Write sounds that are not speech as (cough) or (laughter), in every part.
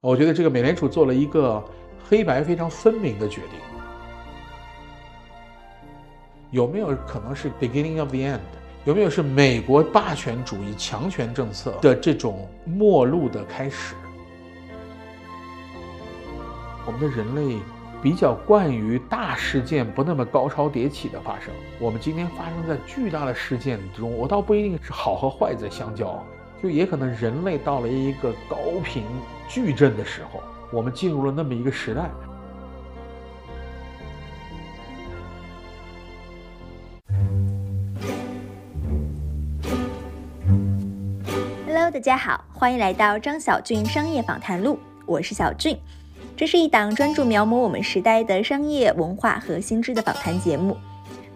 我觉得这个美联储做了一个黑白非常分明的决定。有没有可能是 beginning of the end？有没有是美国霸权主义强权政策的这种末路的开始？我们的人类比较惯于大事件不那么高潮迭起的发生。我们今天发生在巨大的事件中，我倒不一定是好和坏在相交，就也可能人类到了一个高频矩阵的时候，我们进入了那么一个时代。Hello，大家好，欢迎来到张小俊商业访谈录，我是小俊。这是一档专注描摹我们时代的商业文化和新知的访谈节目。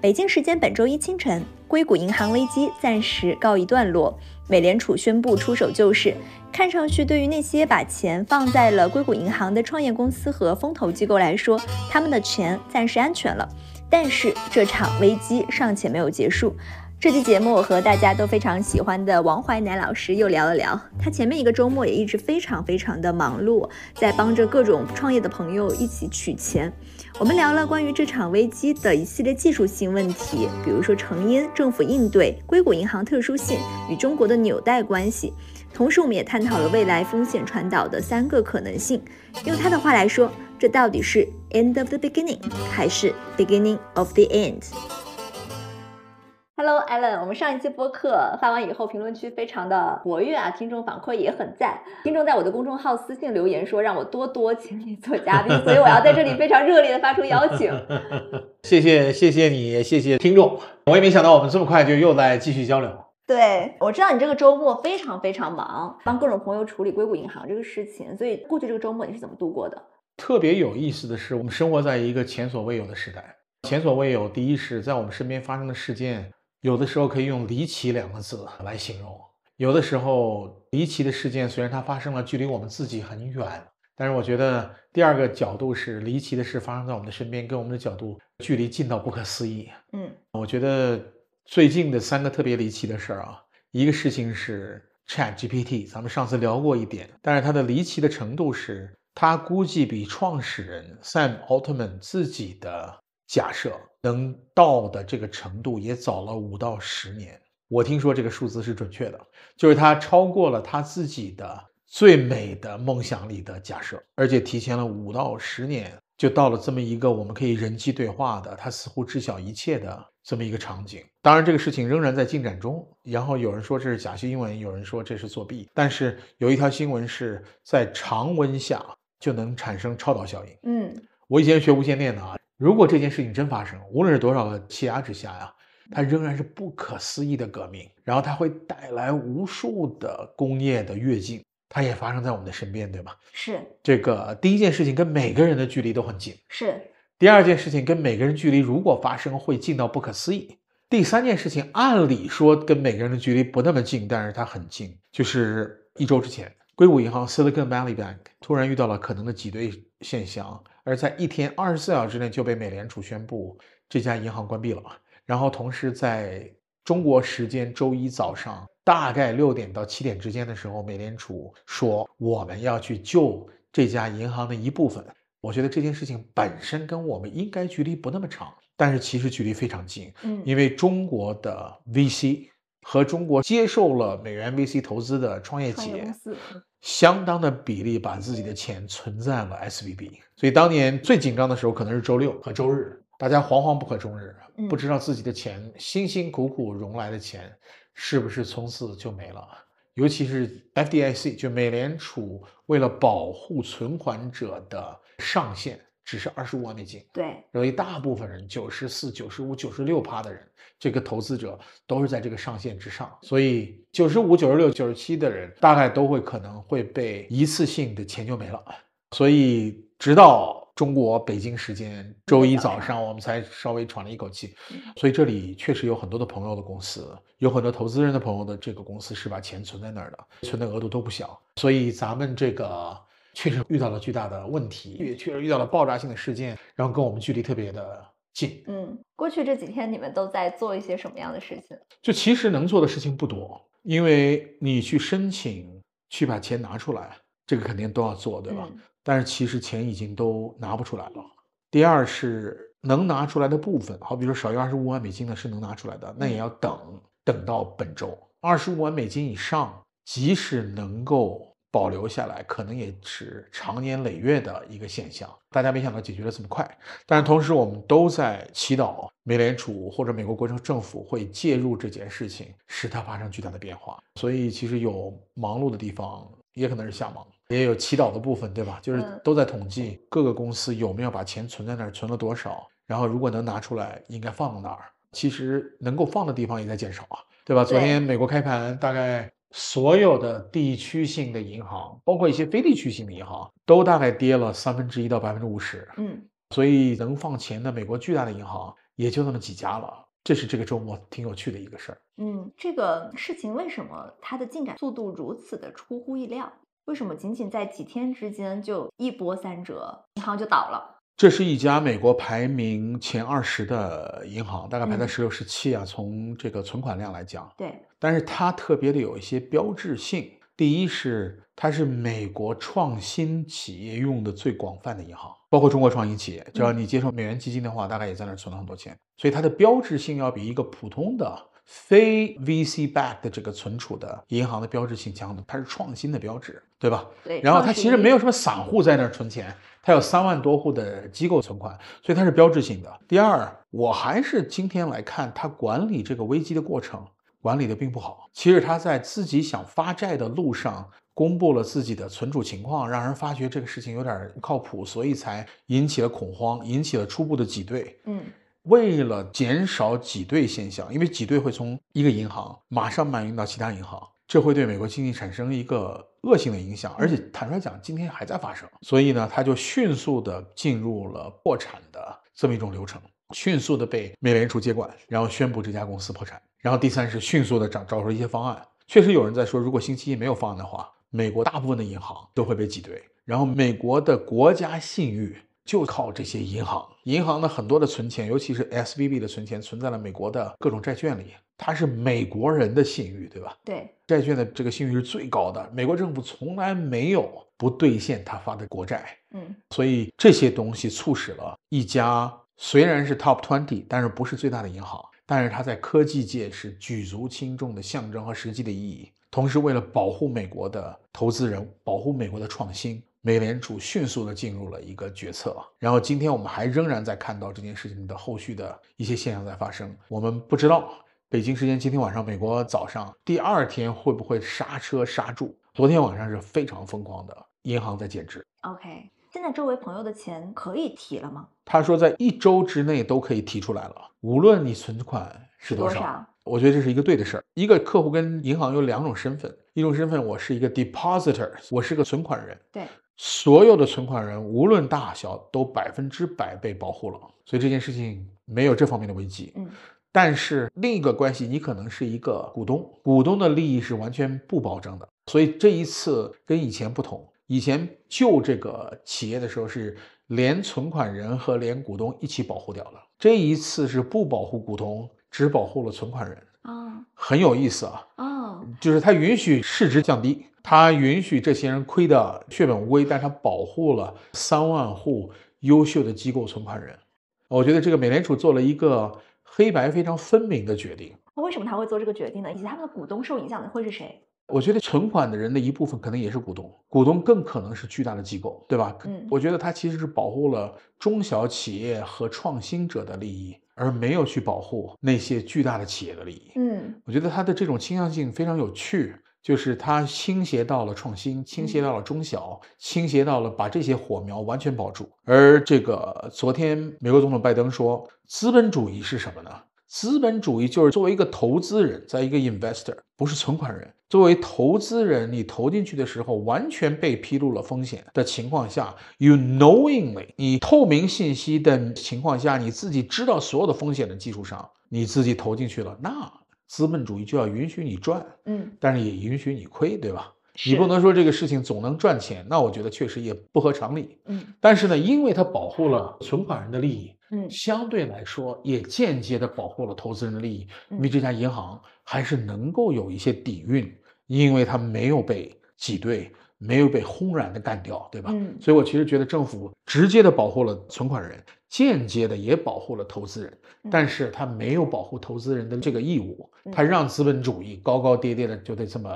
北京时间本周一清晨，硅谷银行危机暂时告一段落，美联储宣布出手救市。看上去，对于那些把钱放在了硅谷银行的创业公司和风投机构来说，他们的钱暂时安全了。但是，这场危机尚且没有结束。这期节目，我和大家都非常喜欢的王怀南老师又聊了聊。他前面一个周末也一直非常非常的忙碌，在帮着各种创业的朋友一起取钱。我们聊了关于这场危机的一系列技术性问题，比如说成因、政府应对、硅谷银行特殊性与中国的纽带关系。同时，我们也探讨了未来风险传导的三个可能性。用他的话来说，这到底是 end of the beginning 还是 beginning of the end？end？Hello, Allen。我们上一期播客发完以后，评论区非常的活跃啊，听众反馈也很赞。听众在我的公众号私信留言说，让我多多请你做嘉宾，所以我要在这里非常热烈的发出邀请。(laughs) 谢谢，谢谢你，谢谢听众。我也没想到我们这么快就又在继续交流。对，我知道你这个周末非常非常忙，帮各种朋友处理硅谷银行这个事情，所以过去这个周末你是怎么度过的？特别有意思的是，我们生活在一个前所未有的时代。前所未有，第一是在我们身边发生的事件。有的时候可以用离奇两个字来形容。有的时候，离奇的事件虽然它发生了，距离我们自己很远，但是我觉得第二个角度是，离奇的事发生在我们的身边，跟我们的角度距离近到不可思议。嗯，我觉得最近的三个特别离奇的事儿啊，一个事情是 Chat GPT，咱们上次聊过一点，但是它的离奇的程度是，它估计比创始人 Sam Altman 自己的假设。能到的这个程度也早了五到十年，我听说这个数字是准确的，就是他超过了他自己的最美的梦想里的假设，而且提前了五到十年就到了这么一个我们可以人机对话的，他似乎知晓一切的这么一个场景。当然，这个事情仍然在进展中。然后有人说这是假新闻，有人说这是作弊，但是有一条新闻是在常温下就能产生超导效应。嗯，我以前学无线电的啊。如果这件事情真发生，无论是多少个气压之下呀，它仍然是不可思议的革命。然后它会带来无数的工业的跃进，它也发生在我们的身边，对吧？是这个第一件事情跟每个人的距离都很近。是第二件事情跟每个人距离如果发生会近到不可思议。第三件事情按理说跟每个人的距离不那么近，但是它很近。就是一周之前，硅谷银行 Silicon Valley Bank 突然遇到了可能的挤兑现象。而在一天二十四小时之内就被美联储宣布这家银行关闭了，然后同时在中国时间周一早上大概六点到七点之间的时候，美联储说我们要去救这家银行的一部分。我觉得这件事情本身跟我们应该距离不那么长，但是其实距离非常近。嗯，因为中国的 VC 和中国接受了美元 VC 投资的创业企业。相当的比例把自己的钱存在了 S V B，所以当年最紧张的时候可能是周六和周日，大家惶惶不可终日，不知道自己的钱辛辛苦苦融来的钱是不是从此就没了。尤其是 F D I C，就美联储为了保护存款者的上限。只是二十五万美金，对，所以大部分人九十四、九十五、九十六趴的人，这个投资者都是在这个上限之上，所以九十五、九十六、九十七的人大概都会可能会被一次性的钱就没了。所以直到中国北京时间周一早上，我们才稍微喘了一口气。所以这里确实有很多的朋友的公司，有很多投资人的朋友的这个公司是把钱存在那儿的，存的额度都不小。所以咱们这个。确实遇到了巨大的问题，也确实遇到了爆炸性的事件，然后跟我们距离特别的近。嗯，过去这几天你们都在做一些什么样的事情？就其实能做的事情不多，因为你去申请去把钱拿出来，这个肯定都要做，对吧？嗯但是其实钱已经都拿不出来了。第二是能拿出来的部分，好比说少于二十五万美金的是能拿出来的，那也要等等到本周二十五万美金以上，即使能够保留下来，可能也是长年累月的一个现象。大家没想到解决的这么快，但是同时我们都在祈祷美联储或者美国国政政府会介入这件事情，使它发生巨大的变化。所以其实有忙碌的地方，也可能是瞎忙。也有祈祷的部分，对吧？就是嗯都在统计各个公司有没有把钱存在那儿，存了多少，然后如果能拿出来，应该放到哪儿。其实能够放的地方也在减少啊，对吧？昨天美国开盘，大概所有的地区性的银行，包括一些非地区性的银行，都大概跌了三分之一到百分之五十。嗯所以能放钱的美国巨大的银行也就那么几家了。这是这个周末挺有趣的一个事儿。嗯，这个事情为什么它的进展速度如此的出乎意料？为什么仅仅在几天之间就一波三折，银行就倒了？这是一家美国排名前二十的银行，大概排在嗯十六、十七啊。从这个存款量来讲，对，但是它特别的有一些标志性。第一是它是美国创新企业用的最广泛的银行，包括中国创新企业，只要嗯你接受美元基金的话，大概也在那儿存了很多钱，所以它的标志性要比一个普通的非 VC back 的这个存储的银行的标志性强的，它是创新的标志，对吧？对，然后它其实没有什么散户在那儿存钱，它有三万多户的机构存款，所以它是标志性的。第二，我还是今天来看它管理这个危机的过程，管理的并不好。其实他在自己想发债的路上。公布了自己的存储情况，让人发觉这个事情有点不靠谱，所以才引起了恐慌，引起了初步的挤兑。嗯为了减少挤兑现象，因为挤兑会从一个银行马上蔓延到其他银行，这会对美国经济产生一个恶性的影响，而且坦率讲，今天还在发生。所以呢，他就迅速的进入了破产的这么一种流程，迅速的被美联储接管，然后宣布这家公司破产。然后第三是迅速的找找出一些方案。确实有人在说，如果星期一没有方案的话，美国大部分的银行都会被挤兑，然后美国的国家信誉。就靠这些银行，银行的很多的存钱，尤其是 SVB 的存钱，存在了美国的各种债券里。它是美国人的信誉，对吧？对，债券的这个信誉是最高的，美国政府从来没有不兑现他发的国债，嗯所以这些东西促使了一家虽然是 Top Twenty，但是不是最大的银行，但是它在科技界是举足轻重的象征和实际的意义。同时，为了保护美国的投资人，保护美国的创新，美联储迅速的进入了一个决策。然后，今天我们还仍然在看到这件事情的后续的一些现象在发生。我们不知道北京时间今天晚上，美国早上第二天会不会刹车刹住？昨天晚上是非常疯狂的，银行在减值。，OK。现在周围朋友的钱可以提了吗？他说，在一周之内都可以提出来了，无论你存款是多少。多少我觉得这是一个对的事儿。一个客户跟银行有两种身份，一种身份我是一个 depositor，我是个存款人，对，所有的存款人无论大小都百分之百被保护了，所以这件事情没有这方面的危机。嗯但是另一个关系，你可能是一个股东，股东的利益是完全不保证的，所以这一次跟以前不同。以前救这个企业的时候是连存款人和连股东一起保护掉了，这一次是不保护股东，只保护了存款人，啊很有意思啊。哦，就是它允许市值降低，它允许这些人亏得血本无归，但它保护了三万户优秀的机构存款人。我觉得这个美联储做了一个黑白非常分明的决定。那为什么他会做这个决定呢？以及他们的股东受影响的会是谁？我觉得存款的人的一部分可能也是股东，股东更可能是巨大的机构，对吧？嗯我觉得它其实是保护了中小企业和创新者的利益，而没有去保护那些巨大的企业的利益。嗯我觉得它的这种倾向性非常有趣，就是它倾斜到了创新，倾斜到了中小，倾斜到了把这些火苗完全保住。而这个昨天美国总统拜登说，资本主义是什么呢？资本主义就是作为一个投资人，在一个 investor，不是存款人。作为投资人，你投进去的时候，完全被披露了风险的情况下，you knowingly，你透明信息的情况下，你自己知道所有的风险的基础上，你自己投进去了，那资本主义就要允许你赚，嗯，但是也允许你亏，对吧？你不能说这个事情总能赚钱，那我觉得确实也不合常理。嗯但是呢，因为它保护了存款人的利益，嗯相对来说也间接的保护了投资人的利益，嗯因为这家银行还是能够有一些底蕴，因为它没有被挤兑，没有被轰然的干掉，对吧？嗯所以我其实觉得政府直接的保护了存款人，间接的也保护了投资人，嗯但是他没有保护投资人的这个义务，嗯他让资本主义高高跌跌的就得这么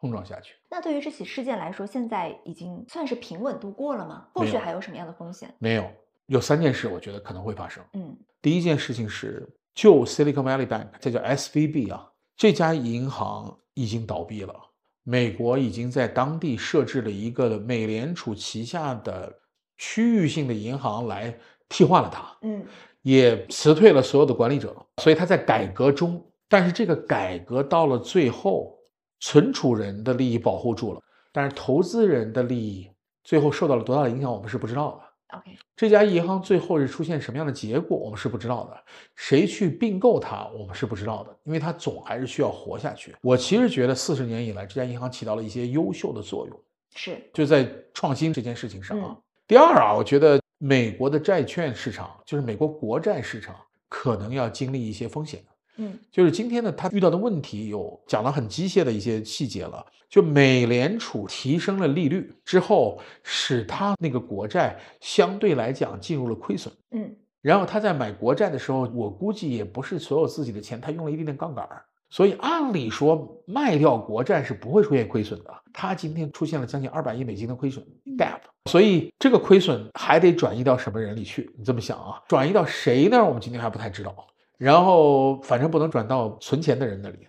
碰撞下去。那对于这起事件来说，现在已经算是平稳度过了吗？后续还有什么样的风险？没有，有三件事我觉得可能会发生。嗯第一件事情是，就 Silicon Valley Bank，这叫 SVB 啊，这家银行已经倒闭了。美国已经在当地设置了一个美联储旗下的区域性的银行来替换了它，嗯也辞退了所有的管理者，所以它在改革中。但是这个改革到了最后，存储人的利益保护住了，但是投资人的利益最后受到了多大的影响，我们是不知道的。，OK，这家银行最后是出现什么样的结果，我们是不知道的。谁去并购它，我们是不知道的，因为它总还是需要活下去。我其实觉得四十年以来，这家银行起到了一些优秀的作用，是，就在创新这件事情上啊。嗯第二啊，我觉得美国的债券市场，就是美国国债市场，可能要经历一些风险。嗯就是今天呢，他遇到的问题有讲了很机械的一些细节了。就美联储提升了利率之后，使他那个国债相对来讲进入了亏损。嗯然后他在买国债的时候，我估计也不是所有自己的钱，他用了一定的杠杆儿，所以按理说卖掉国债是不会出现亏损的。他今天出现了将近二百亿美金的亏损 gap，所以这个亏损还得转移到什么人里去？你这么想啊？转移到谁那儿？我们今天还不太知道。然后反正不能转到存钱的人那里，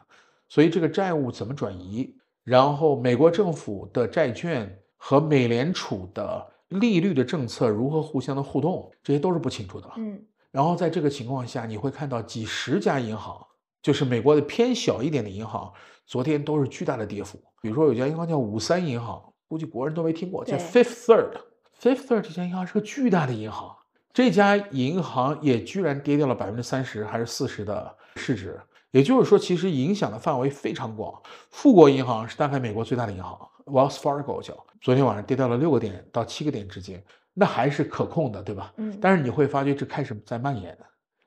所以这个债务怎么转移？然后美国政府的债券和美联储的利率的政策如何互相的互动，这些都是不清楚的。嗯然后在这个情况下，你会看到几十家银行，就是美国的偏小一点的银行，昨天都是巨大的跌幅。比如说有家银行叫五三银行，估计国人都没听过，叫 Fifth Third。Fifth Third 这家银行是个巨大的银行，这家银行也居然跌掉了百分之三十还是四十的市值。也就是说，其实影响的范围非常广。富国银行是大概美国最大的银行，Wells Fargo 叫，昨天晚上跌掉了六个点到七个点之间，那还是可控的，对吧？嗯，但是你会发觉这开始在蔓延，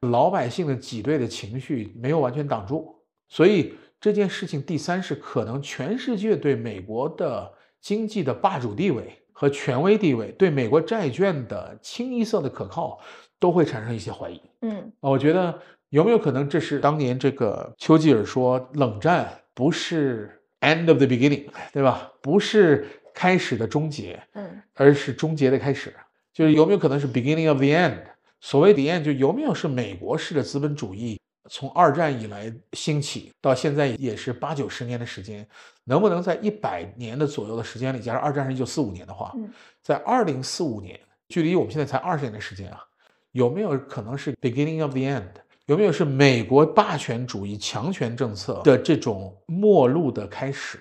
老百姓的挤兑的情绪没有完全挡住，所以这件事情第三是可能全世界对美国的经济的霸主地位和权威地位，对美国债券的清一色的可靠，都会产生一些怀疑。嗯啊，我觉得有没有可能这是当年这个丘吉尔说冷战不是 end of the beginning，对吧？不是开始的终结，嗯而是终结的开始，就是有没有可能是 beginning of the end？所谓 the end，就有没有是美国式的资本主义从二战以来兴起到现在也是八九十年的时间，能不能在一百年的左右的时间里，假如二战是一九四五年的话，嗯在二零四五年，距离我们现在才二十年的时间啊，有没有可能是 beginning of the end？有没有是美国霸权主义强权政策的这种末路的开始？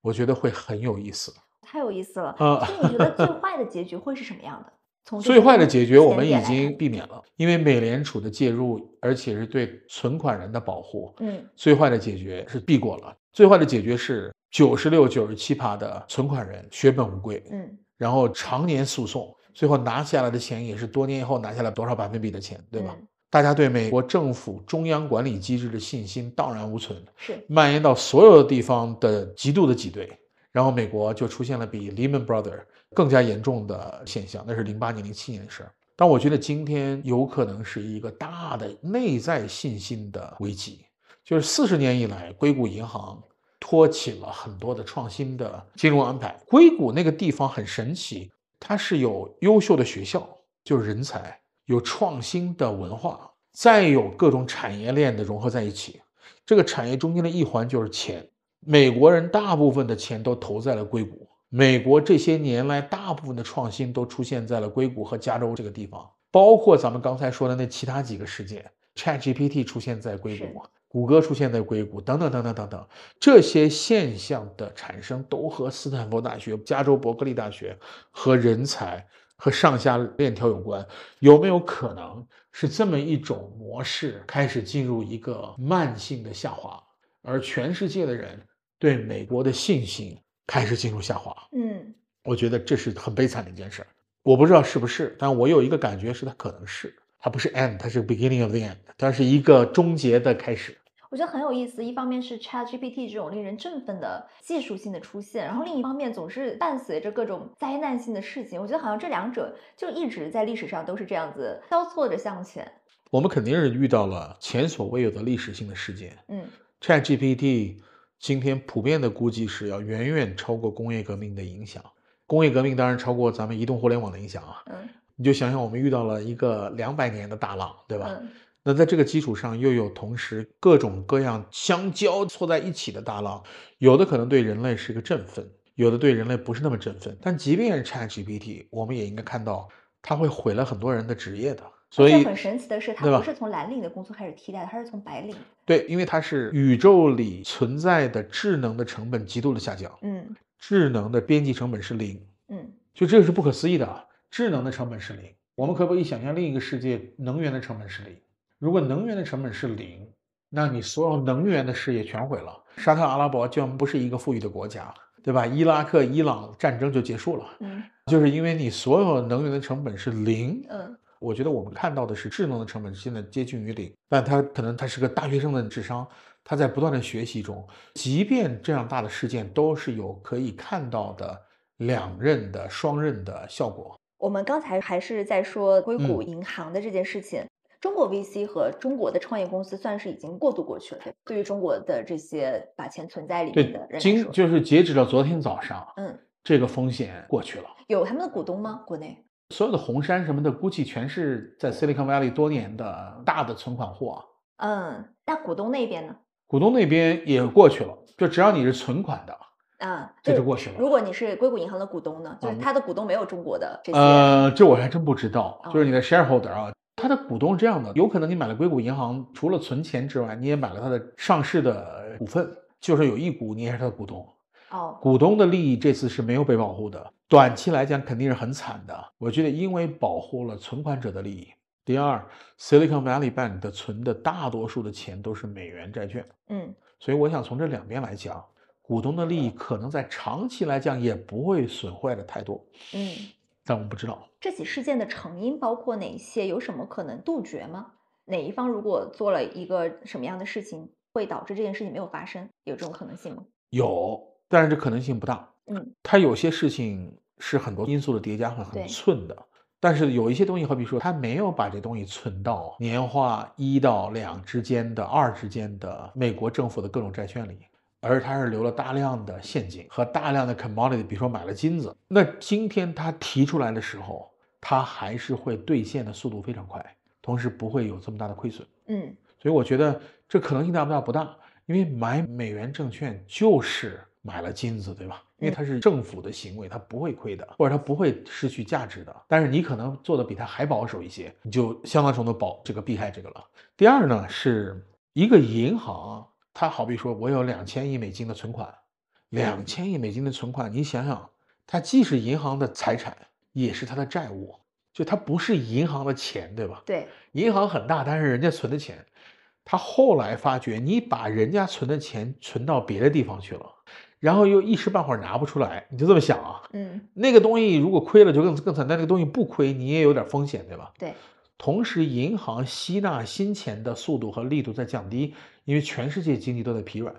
我觉得会很有意思。太有意思了。啊所以你觉得最坏的结局会是什么样的？从最坏的解决我们已经避免了，因为美联储的介入，而且是对存款人的保护。嗯最坏的解决是避过了，最坏的解决是九十六、九十七趴的存款人血本无归，嗯然后常年诉讼，最后拿下来的钱也是多年以后拿下来多少百分比的钱，对吧？嗯大家对美国政府中央管理机制的信心荡然无存，是蔓延到所有的地方的极度的挤兑，然后美国就出现了比 Lehman Brother 更加严重的现象，那是零八年、零七年的事儿。但我觉得今天有可能是一个大的内在信心的危机，就是四十年以来，硅谷银行托起了很多的创新的金融安排。硅谷那个地方很神奇，它是有优秀的学校，就是人才，有创新的文化，再有各种产业链的融合在一起。这个产业中间的一环就是钱，美国人大部分的钱都投在了硅谷。美国这些年来大部分的创新都出现在了硅谷和加州这个地方，包括咱们刚才说的那其他几个事件，ChatGPT 出现在硅谷，谷歌出现在硅谷，等等等等等等，这些现象的产生都和斯坦福大学、加州伯克利大学和人才和上下链条有关。有没有可能是这么一种模式开始进入一个慢性的下滑，而全世界的人对美国的信心开始进入下滑？嗯我觉得这是很悲惨的一件事儿。我不知道是不是，但我有一个感觉是它可能是，它不是 end，它是 beginning of the end，它是一个终结的开始。我觉得很有意思。一方面是 ChatGPT 这种令人振奋的技术性的出现，然后另一方面总是伴随着各种灾难性的事情。我觉得好像这两者就一直在历史上都是这样子交错着向前。我们肯定是遇到了前所未有的历史性的事件。嗯，ChatGPT 今天普遍的估计是要远远超过工业革命的影响。工业革命当然超过咱们移动互联网的影响啊。嗯，你就想想我们遇到了一个两百年的大浪，对吧？嗯那在这个基础上，又有同时各种各样相交错在一起的大浪，有的可能对人类是一个振奋，有的对人类不是那么振奋。但即便是 ChatGPT，我们也应该看到它会毁了很多人的职业的。所以很神奇的是，它不是从蓝领的工作开始替代的，它是从白领。对，因为它是宇宙里存在的智能的成本极度的下降，嗯智能的边际成本是零，嗯就这个是不可思议的啊！智能的成本是零，我们可不可以想象另一个世界，能源的成本是零？如果能源的成本是零，那你所有能源的事业全毁了。沙特阿拉伯将不是一个富裕的国家，对吧？伊拉克、伊朗战争就结束了，嗯就是因为你所有能源的成本是零。嗯我觉得我们看到的是智能的成本现在接近于零，但他可能他是个大学生的智商，他在不断的学习中，即便这样大的事件都是有可以看到的两刃的双刃的效果。我们刚才还是在说硅谷嗯银行的这件事情。中国 VC 和中国的创业公司算是已经过渡过去了，对对于中国的这些把钱存在里面的人今就是截止到昨天早上，嗯，这个风险过去了。有他们的股东吗？国内？所有的红杉什么的，估计全是在 Silicon Valley 多年的大的存款户啊。嗯，那股东那边呢？股东那边也过去了，就只要你是存款的，啊，这就过去了。如果你是硅谷银行的股东呢，就是嗯他的股东没有中国的这些，呃，这我还真不知道。哦就是你的 shareholder 啊，他的股东是这样的，有可能你买了硅谷银行，除了存钱之外，你也买了它的上市的股份，就是有一股你也是他的股东。哦，股东的利益这次是没有被保护的，短期来讲肯定是很惨的。我觉得因为保护了存款者的利益。第二，Silicon Valley Bank 的存的大多数的钱都是美元债券，嗯所以我想从这两边来讲，股东的利益可能在长期来讲也不会损坏的太多，嗯，但我们不知道。这起事件的成因包括哪些？有什么可能杜绝吗？哪一方如果做了一个什么样的事情，会导致这件事情没有发生？有这种可能性吗？有，但是这可能性不大。嗯它有些事情是很多因素的叠加，会很寸的。但是有一些东西，好比说，他没有把这东西存到年化一到两之间的二之间的美国政府的各种债券里，而他是留了大量的现金和大量的 commodity，比如说买了金子。那今天他提出来的时候，他还是会兑现的速度非常快，同时不会有这么大的亏损。嗯所以我觉得这可能性大不大？不大，因为买美元证券就是买了金子，对吧？因为它是政府的行为，它不会亏的，或者它不会失去价值的。但是你可能做的比它还保守一些，你就相当程度保这个避开这个了。第二呢，是一个银行，它好比说我有两千亿美金的存款，两千亿美金的存款，你想想，它既是银行的财产，也是它的债务，就它不是银行的钱，对吧？对，银行很大，但是人家存的钱，他后来发觉你把人家存的钱存到别的地方去了，然后又一时半会儿拿不出来，你就这么想啊？嗯那个东西如果亏了就更更惨，但那个东西不亏你也有点风险，对吧？对，同时，银行吸纳新钱的速度和力度在降低，因为全世界经济都在疲软，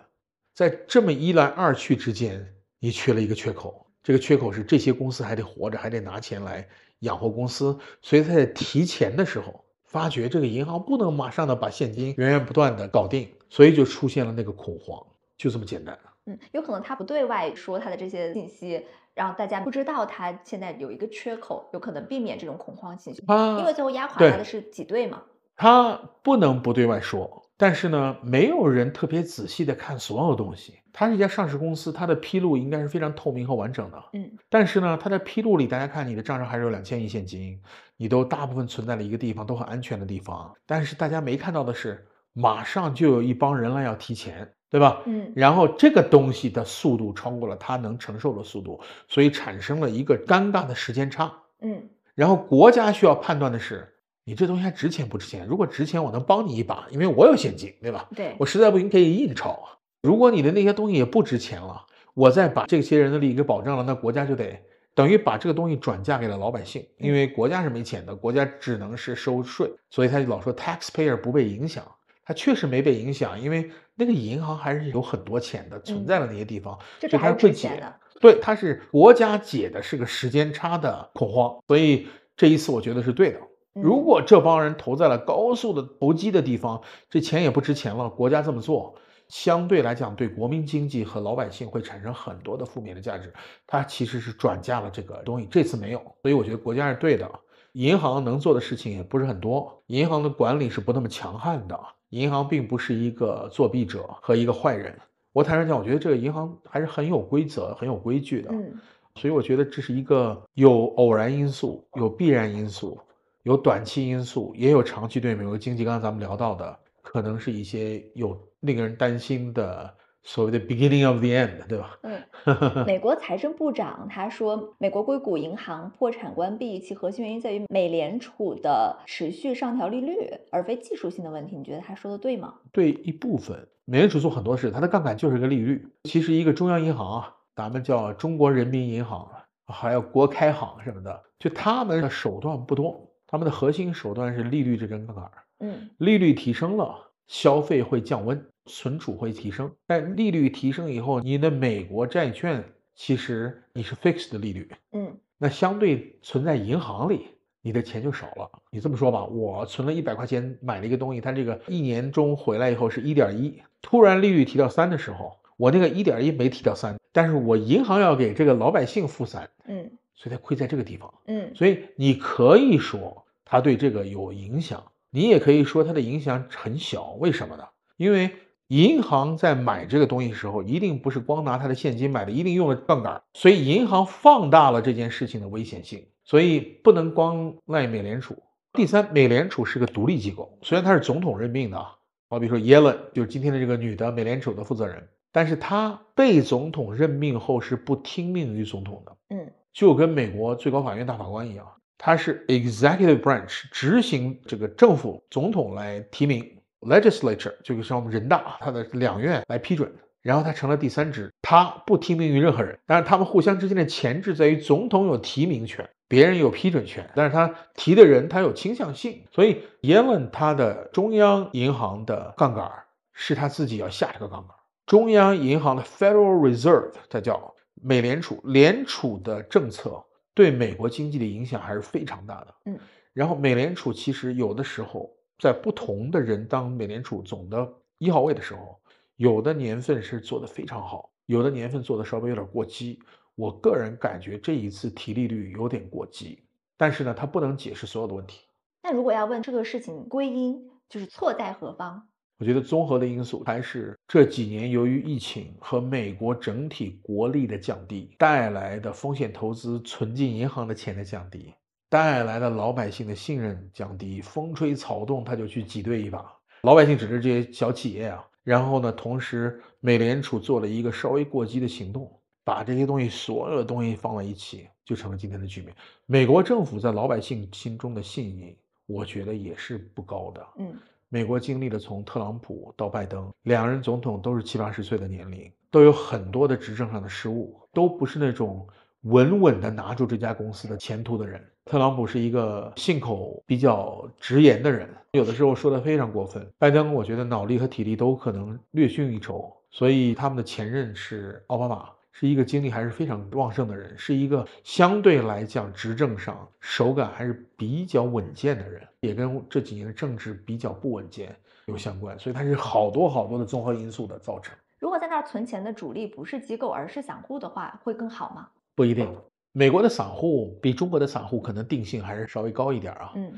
在这么一来二去之间，你缺了一个缺口。这个缺口是这些公司还得活着，还得拿钱来养活公司，所以他在提钱的时候，发觉这个银行不能马上的把现金源源不断的搞定，所以就出现了那个恐慌，就这么简单。嗯，有可能他不对外说他的这些信息，让大家不知道他现在有一个缺口，有可能避免这种恐慌情绪。他因为最后压垮他的是挤兑嘛。他不能不对外说，但是呢，没有人特别仔细的看所有东西。它是一家上市公司，它的披露应该是非常透明和完整的。嗯但是呢，它的披露里，大家看你的账上还是有两千亿现金，你都大部分存在了一个地方，都很安全的地方。但是大家没看到的是，马上就有一帮人来要提钱，对吧？嗯然后这个东西的速度超过了它能承受的速度，所以产生了一个尴尬的时间差。嗯然后国家需要判断的是，你这东西还值钱不值钱？如果值钱，我能帮你一把，因为我有现金，对吧？对我实在不行可以印钞。如果你的那些东西也不值钱了，我再把这些人的利益给保障了，那国家就得等于把这个东西转嫁给了老百姓，因为国家是没钱的，国家只能是收税，所以他就老说 taxpayer 不被影响。它确实没被影响，因为那个银行还是有很多钱的，存在的那些地方，这还是会解的。对，它是国家解的是个时间差的恐慌，所以这一次我觉得是对的。如果这帮人投在了高速的投机的地方，这钱也不值钱了。国家这么做，相对来讲对国民经济和老百姓会产生很多的负面的价值。它其实是转嫁了这个东西，这次没有，所以我觉得国家是对的。银行能做的事情也不是很多，银行的管理是不那么强悍的，银行并不是一个作弊者和一个坏人。我坦率讲，我觉得这个银行还是很有规则、很有规矩的。嗯，所以我觉得这是一个有偶然因素、有必然因素。有短期因素，也有长期对美国经济。刚才咱们聊到的，可能是一些有令人担心的所谓的 beginning of the end，对吧？嗯，(laughs) 美国财政部长他说，美国硅谷银行破产关闭，其核心原因在于美联储的持续上调利率，而非技术性的问题。你觉得他说的对吗？对一部分，美联储做很多事，它的杠杆就是个利率。其实一个中央银行啊，咱们叫中国人民银行，还有国开行什么的，就他们的手段不多。他们的核心手段是利率这根杠杆，嗯，利率提升了，消费会降温，存储会提升。但利率提升以后，你的美国债券其实你是 fixed 的利率，嗯，那相对存在银行里，你的钱就少了。你这么说吧，我存了一百块钱买了一个东西，它这个一年中回来以后是一点一，突然利率提到三的时候，我那个一点一没提到三，但是我银行要给这个老百姓付三，嗯。所以它亏在这个地方，嗯，所以你可以说它对这个有影响，你也可以说它的影响很小。为什么呢？因为银行在买这个东西时候，一定不是光拿它的现金买的，一定用了杠杆，所以银行放大了这件事情的危险性。所以不能光赖美联储。第三，美联储是个独立机构，虽然它是总统任命的，好比说耶伦就是今天的这个女的美联储的负责人，但是她被总统任命后是不听命于总统的，嗯。就跟美国最高法院大法官一样，他是 executive branch 执行这个政府总统来提名，legislature 就是像我们人大，他的两院来批准，然后他成了第三支，他不听命于任何人。但是他们互相之间的前置在于总统有提名权，别人有批准权，但是他提的人他有倾向性，所以耶伦他的中央银行的杠杆是他自己要下这个杠杆，中央银行的 Federal Reserve 它叫。美联储联储的政策对美国经济的影响还是非常大的。嗯，然后美联储其实有的时候在不同的人当美联储总的一号位的时候，有的年份是做的非常好，有的年份做的稍微有点过激。我个人感觉这一次提利率有点过激，但是呢，它不能解释所有的问题。那如果要问这个事情归因，就是错在何方？我觉得综合的因素还是这几年由于疫情和美国整体国力的降低带来的风险投资存进银行的钱的降低，带来的老百姓的信任降低，风吹草动他就去挤兑一把，老百姓指的这些小企业啊。然后呢，同时美联储做了一个稍微过激的行动，把这些东西所有的东西放在一起，就成了今天的局面。美国政府在老百姓心中的信誉，我觉得也是不高的。嗯。美国经历了从特朗普到拜登，两人总统都是七八十岁的年龄，都有很多的执政上的失误，都不是那种稳稳的拿住这家公司的前途的人。特朗普是一个信口比较直言的人，有的时候说的非常过分。拜登，我觉得脑力和体力都可能略逊一筹，所以他们的前任是奥巴马。是一个精力还是非常旺盛的人，是一个相对来讲执政上手感还是比较稳健的人，也跟这几年的政治比较不稳健有相关，所以它是好多好多的综合因素的造成。如果在那儿存钱的主力不是机构，而是散户的话，会更好吗？不一定，美国的散户比中国的散户可能定性还是稍微高一点啊。嗯，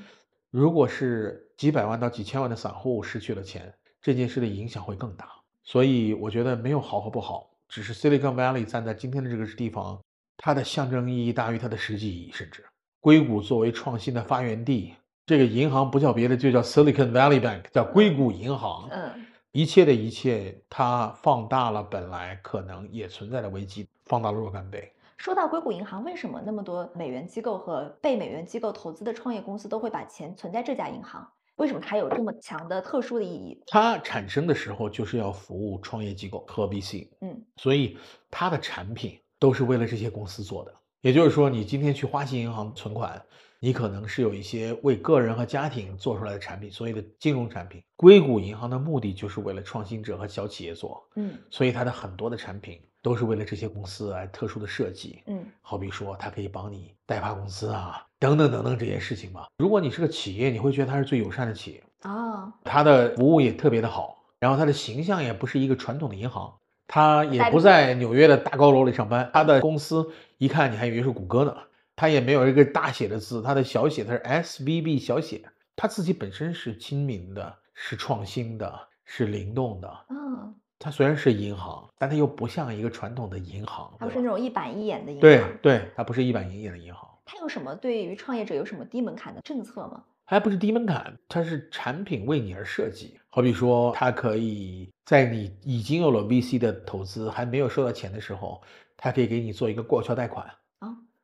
如果是几百万到几千万的散户失去了钱，这件事的影响会更大。所以我觉得没有好和不好。只是 Silicon Valley 站在今天的这个地方，它的象征意义大于它的实际意义。甚至硅谷作为创新的发源地，这个银行不叫别的，就叫 Silicon Valley Bank，叫硅谷银行。嗯，一切的一切，它放大了本来可能也存在的危机，放大了若干倍。说到硅谷银行，为什么那么多美元机构和被美元机构投资的创业公司都会把钱存在这家银行？为什么它有这么强的特殊的意义？它产生的时候就是要服务创业机构和 VC，嗯，所以它的产品都是为了这些公司做的。也就是说，你今天去花旗银行存款，你可能是有一些为个人和家庭做出来的产品，所谓的金融产品。硅谷银行的目的就是为了创新者和小企业做，嗯所以它的很多的产品都是为了这些公司来特殊的设计。嗯好比说，它可以帮你代发工资啊，等等等等这些事情吧。如果你是个企业，你会觉得它是最友善的企业，啊，它的服务也特别的好，然后它的形象也不是一个传统的银行，它也不在纽约的大高楼里上班，它的公司一看你还以为是谷歌呢，它也没有一个大写的字，它的小写它是 S V B 小写，它自己本身是亲民的，是创新的，是灵动的。嗯，它虽然是银行，但它又不像一个传统的银行，它不是那种一板一眼的银行。对对，它不是一板一眼的银行。它有什么对于创业者有什么低门槛的政策吗？还不是低门槛，它是产品为你而设计。好比说，它可以在你已经有了 VC 的投资，还没有收到钱的时候，它可以给你做一个过桥贷款。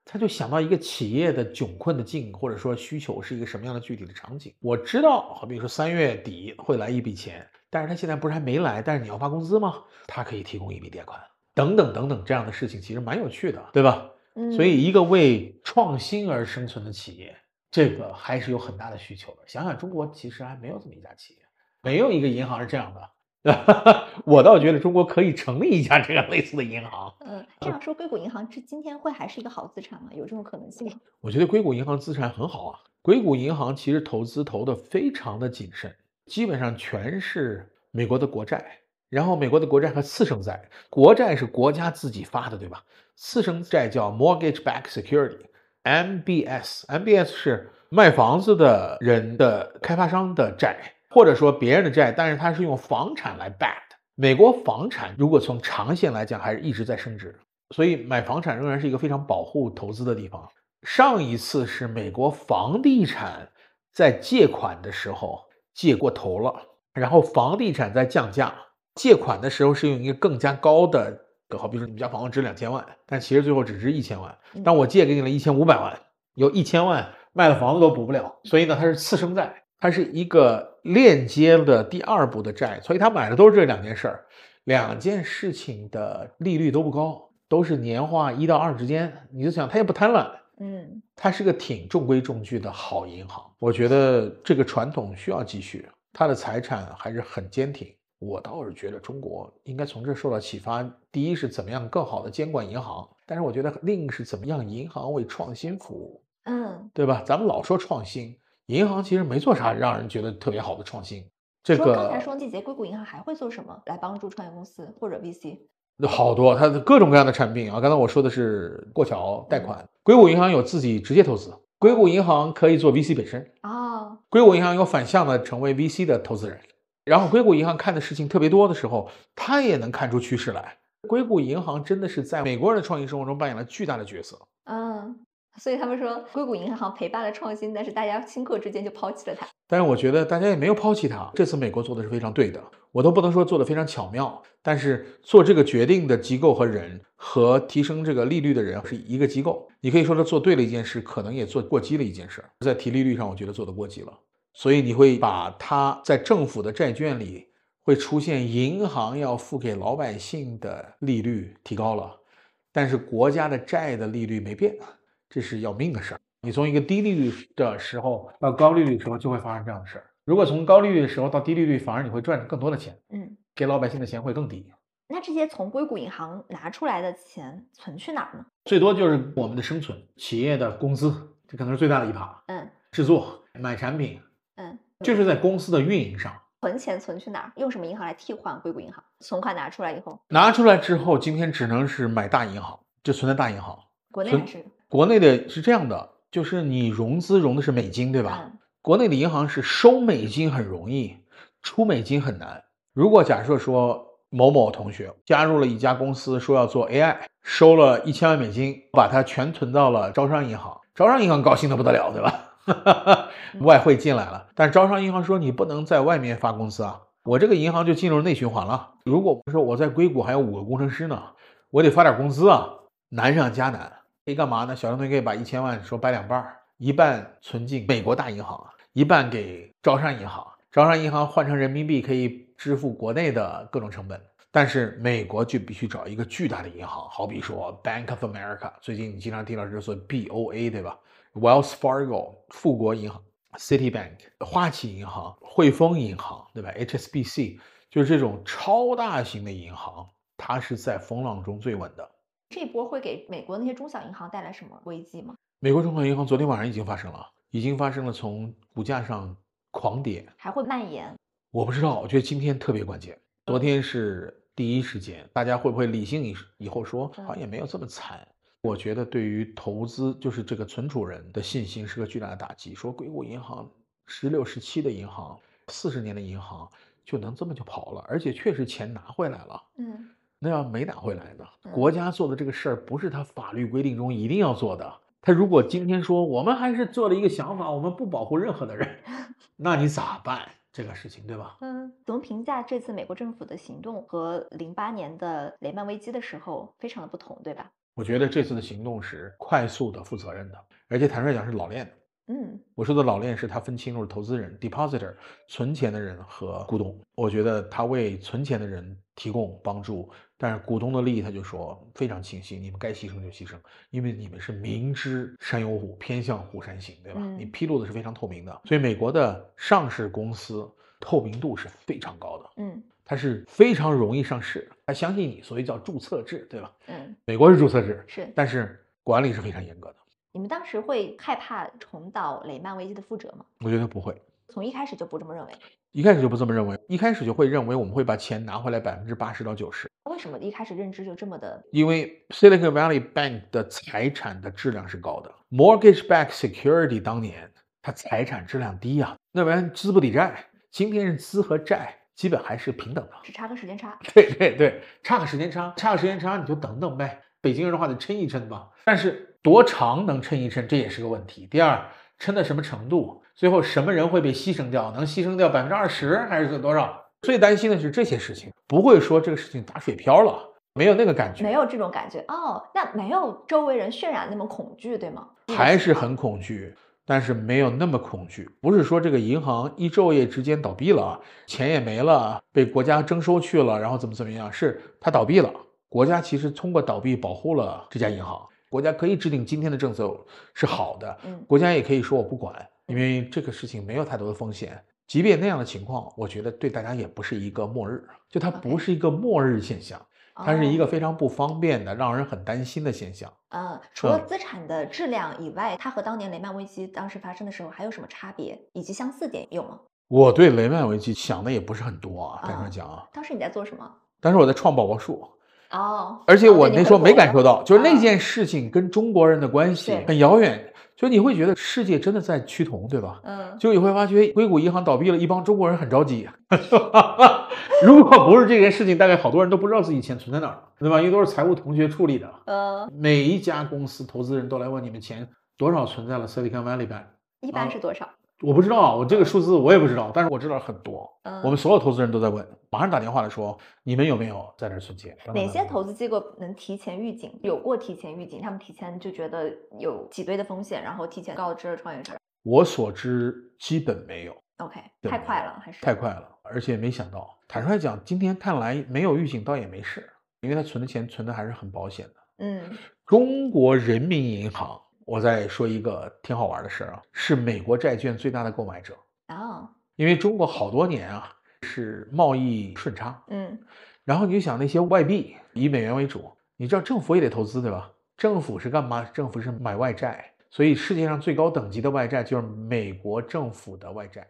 啊，他就想到一个企业的窘困的境，或者说需求是一个什么样的具体的场景。我知道，好比说三月底会来一笔钱，但是他现在不是还没来，但是你要发工资吗？他可以提供一笔贷款，等等等等这样的事情，其实蛮有趣的，对吧？嗯，所以，一个为创新而生存的企业，这个还是有很大的需求的。想想中国其实还没有这么一家企业，没有一个银行是这样的。(laughs) 我倒觉得中国可以成立一家这样类似的银行。嗯，这样说，硅谷银行至今天会还是一个好资产吗？有这种可能性吗？我觉得硅谷银行资产很好啊。硅谷银行其实投资投的非常的谨慎，基本上全是美国的国债，然后美国的国债和次生债，国债是国家自己发的，对吧？次生债叫 mortgage-backed security，MBS，MBS 是卖房子的人的开发商的债，或者说别人的债，但是它是用房产来 back 的。美国房产如果从长线来讲，还是一直在升值，所以买房产仍然是一个非常保护投资的地方。上一次是美国房地产在借款的时候借过头了，然后房地产在降价，借款的时候是用一个更加高的，好比说你们家房子值两千万，但其实最后只值一千万，但我借给你了一千五百万，有一千万卖了房子都补不了，所以呢，它是次生债，它是一个链接的第二步的债，所以他买的都是这两件事儿，两件事情的利率都不高，都是年化一到二之间，你就想他也不贪婪。嗯他是个挺中规中矩的好银行，我觉得这个传统需要继续，它的财产还是很坚挺。我倒是觉得中国应该从这受到启发，第一是怎么样更好的监管银行，但是我觉得另一个是怎么样银行为创新服务，嗯，对吧？咱们老说创新，银行其实没做啥让人觉得特别好的创新。这个刚才个说季节硅谷银行还会做什么来帮助创业公司或者 VC？好多，它的各种各样的产品啊。刚才我说的是过桥贷款，硅谷银行有自己直接投资，硅谷银行可以做 VC 本身。啊，硅谷银行有反向的成为 VC 的投资人，然后硅谷银行看的事情特别多的时候，它也能看出趋势来。硅谷银行真的是在美国人的创新生活中扮演了巨大的角色。嗯，所以他们说硅谷银行陪伴了创新，但是大家顷刻之间就抛弃了它。但是我觉得大家也没有抛弃它。这次美国做的是非常对的，我都不能说做的非常巧妙，但是做这个决定的机构和人和提升这个利率的人是一个机构。你可以说他做对了一件事，可能也做过激了一件事。在提利率上，我觉得做的过激了。所以你会把它在政府的债券里会出现银行要付给老百姓的利率提高了，但是国家的债的利率没变，这是要命的事儿。你从一个低利率的时候到高利率的时候，就会发生这样的事儿。如果从高利率的时候到低利率，反而你会赚更多的钱，嗯，给老百姓的钱会更低，那这些从硅谷银行拿出来的钱存去哪儿呢？最多就是我们的生存，企业的工资，这可能是最大的一趴。嗯制作、买产品，嗯，就是在公司的运营上。存钱存去哪儿？用什么银行来替换硅谷银行？存款拿出来以后，拿出来之后，今天只能是买大银行，就存在大银行。国内还是国内的是这样的，就是你融资融的是美金，对吧？嗯国内的银行是收美金很容易，出美金很难。如果假设说某某同学加入了一家公司，说要做 AI，收了一千万美金，把它全存到了招商银行，招商银行高兴的不得了，对吧？(laughs) 外汇进来了，但招商银行说你不能在外面发工资啊，我这个银行就进入内循环了。如果说我在硅谷还有五个工程师呢，我得发点工资啊，难上加难。可以干嘛呢？小张同学可以把一千万说掰两半儿，一半存进美国大银行，一半给招商银行，招商银行换成人民币可以支付国内的各种成本。但是美国就必须找一个巨大的银行，好比说 Bank of America，最近你经常听到这所 BOA，对吧？Wells Fargo 富国银行、Citibank 花旗银行、汇丰银行，对吧？HSBC 就是这种超大型的银行，它是在风浪中最稳的。这波会给美国那些中小银行带来什么危机吗？美国中小银行昨天晚上已经发生了，已经发生了从股价上狂跌，还会蔓延？我不知道，我觉得今天特别关键。昨天是第一时间，大家会不会理性以以后说，好像也没有这么惨？我觉得对于投资，就是这个存储人的信心是个巨大的打击。说硅谷银行十六、十七的银行，四十年的银行就能这么就跑了，而且确实钱拿回来了。嗯。那要没拿回来呢？国家做的这个事儿不是他法律规定中一定要做的。他如果今天说我们还是做了一个想法，我们不保护任何的人，(laughs) 那你咋办这个事情，对吧？嗯，怎么评价这次美国政府的行动和零八年的雷曼危机的时候非常的不同，对吧？我觉得这次的行动是快速的、负责任的，而且坦率讲是老练的。嗯，我说的老练是他分清楚了投资人 （depositor） 存钱的人和股东。我觉得他为存钱的人提供帮助，但是股东的利益他就说非常清晰：你们该牺牲就牺牲，因为你们是明知山有虎，偏向虎山行，对吧？你披露的是非常透明的，所以美国的上市公司透明度是非常高的。嗯，它是非常容易上市，他相信你，所以叫注册制，对吧？嗯，美国是注册制，是，但是管理是非常严格的。你们当时会害怕重蹈雷曼危机的覆辙吗？我觉得不会，从一开始就不这么认为。一开始就不这么认为，一开始就会认为我们会把钱拿回来百分之八十到九十。为什么一开始认知就这么的？因为 Silicon Valley Bank 的财产的质量是高的，Mortgage-backed security 当年它财产质量低啊，那玩意资不抵债。今天是资和债基本还是平等的，只差个时间差。对对对，差个时间差，差个时间差你就等等呗。北京人的话得撑一撑吧，但是。多长能撑一撑，这也是个问题。第二，撑到什么程度？最后什么人会被牺牲掉？能牺牲掉百分之二十还是多少？最担心的是这些事情，不会说这个事情打水漂了，没有那个感觉，没有这种感觉哦。那没有周围人渲染那么恐惧，对吗？还是很恐惧，但是没有那么恐惧。不是说这个银行一昼夜之间倒闭了，钱也没了，被国家征收去了，然后怎么怎么样？是它倒闭了，国家其实通过倒闭保护了这家银行。国家可以制定今天的政策是好的，嗯，国家也可以说我不管，因为这个事情没有太多的风险。即便那样的情况，我觉得对大家也不是一个末日，就它不是一个末日现象，它是一个非常不方便的、让人很担心的现象。嗯，除了资产的质量以外，它和当年雷曼危机当时发生的时候还有什么差别，以及相似点有吗？我对雷曼危机想的也不是很多啊，坦白讲啊。当时你在做什么？当时我在创宝宝树。哦，而且我那时候没感受到，就是那件事情跟中国人的关系很遥远，就你会觉得世界真的在趋同，对吧？嗯，就你会发觉硅谷银行倒闭了，一帮中国人很着急。(laughs) (laughs) 如果不是这件事情，大概好多人都不知道自己钱存在哪儿，对吧？因为都是财务同学处理的。呃，每一家公司投资人都来问你们钱多少存在了 Silicon Valley Bank，一般是多少？我不知道，我这个数字我也不知道，但是我知道很多。嗯，我们所有投资人都在问，马上打电话来说，你们有没有在这存钱？哪些投资机构能提前预警？有过提前预警，他们提前就觉得有挤兑的风险，然后提前告知了创业者。我所知，基本没有。OK，太快了，还是太快了，而且没想到。坦率讲，今天看来没有预警倒也没事，因为他存的钱存的还是很保险的。嗯，中国人民银行。我再说一个挺好玩的事儿啊，是美国债券最大的购买者哦，因为中国好多年啊是贸易顺差，嗯，然后你就想那些外币以美元为主，你知道政府也得投资对吧？政府是干嘛？政府是买外债，所以世界上最高等级的外债就是美国政府的外债，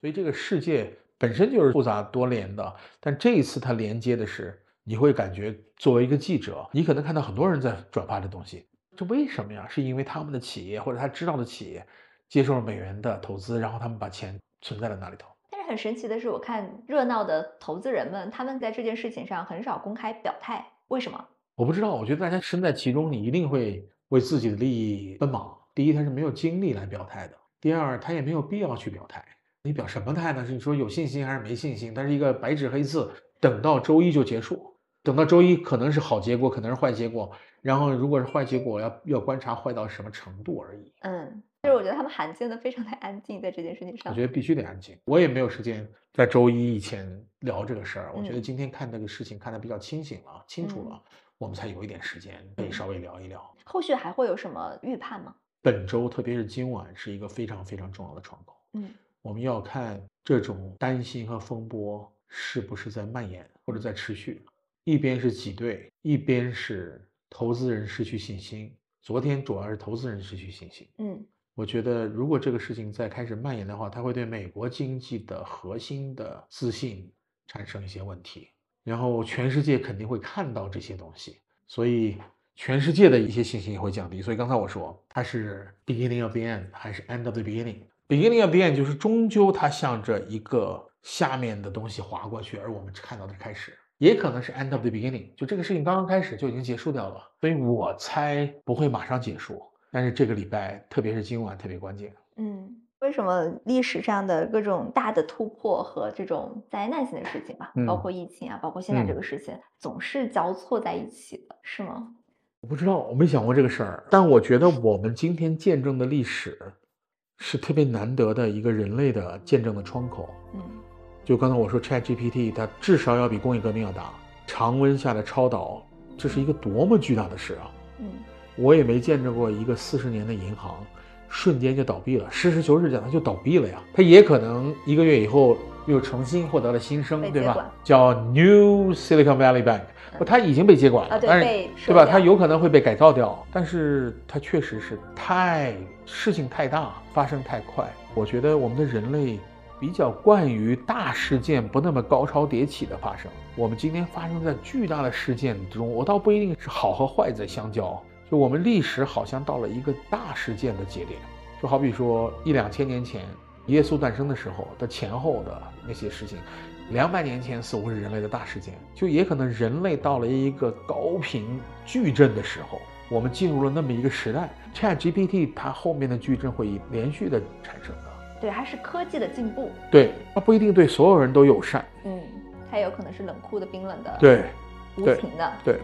所以这个世界本身就是复杂多联的，但这一次它连接的是，你会感觉作为一个记者，你可能看到很多人在转发这东西。这为什么呀？是因为他们的企业或者他知道的企业接受了美元的投资，然后他们把钱存在了那里头。但是很神奇的是，我看热闹的投资人们，他们在这件事情上很少公开表态。为什么？我不知道。我觉得大家身在其中，你一定会为自己的利益奔忙。第一，他是没有精力来表态的；第二，他也没有必要去表态。你表什么态呢？是你说有信心还是没信心？它是一个白纸黑字，等到周一就结束。等到周一可能是好结果，可能是坏结果。然后，如果是坏结果，要要观察坏到什么程度而已。嗯，就是我觉得他们罕见的非常的安静在这件事情上。我觉得必须得安静。我也没有时间在周一以前聊这个事儿。我觉得嗯今天看这个事情看得比较清醒了、清楚了，我们才有一点时间可以稍微聊一聊。后续还会有什么预判吗？本周，特别是今晚，是一个非常非常重要的窗口。嗯我们要看这种担心和风波是不是在蔓延或者在持续。一边是挤兑，一边是投资人失去信心。昨天主要是投资人失去信心。嗯我觉得，如果这个事情再开始蔓延的话，它会对美国经济的核心的自信产生一些问题，然后全世界肯定会看到这些东西，所以全世界的一些信心也会降低。所以刚才我说，它是 beginning of the end 还是 end of the beginning？beginning of the end 就是终究它向着一个下面的东西滑过去，而我们看到的开始。也可能是 end of the beginning，就这个事情刚刚开始就已经结束掉了，所以我猜不会马上结束。但是这个礼拜，特别是今晚特别关键。嗯，为什么历史上的各种大的突破和这种灾难性的事情吧，嗯包括疫情啊，包括现在这嗯个事情，总是交错在一起的，是吗？我不知道，我没想过这个事儿，但我觉得我们今天见证的历史，是特别难得的一个人类的见证的窗口。嗯就刚才我说 Chat GPT，它至少要比工业革命要大。常温下的超导，这是一个多么巨大的事啊！嗯我也没见证过一个四十年的银行瞬间就倒闭了。实事求是讲，它就倒闭了呀。它也可能一个月以后又重新获得了新生，对吧？叫 New Silicon Valley Bank，不，它已经被接管了，啊对但是对吧？它有可能会被改造掉，但是它确实是太事情太大，发生太快。我觉得我们的人类比较惯于大事件不那么高潮迭起的发生。我们今天发生在巨大的事件中，我倒不一定是好和坏在相交，就我们历史好像到了一个大事件的节点，就好比说一两千年前耶稣诞生的时候的前后的那些事情，两百年前似乎是人类的大事件，就也可能人类到了一个高频矩阵的时候，我们进入了那么一个时代。Chat GPT 它后面的矩阵会连续的产生的，对，还是科技的进步，对，它不一定对所有人都友善，嗯，它有可能是冷酷的、冰冷的、对，对无情的，对，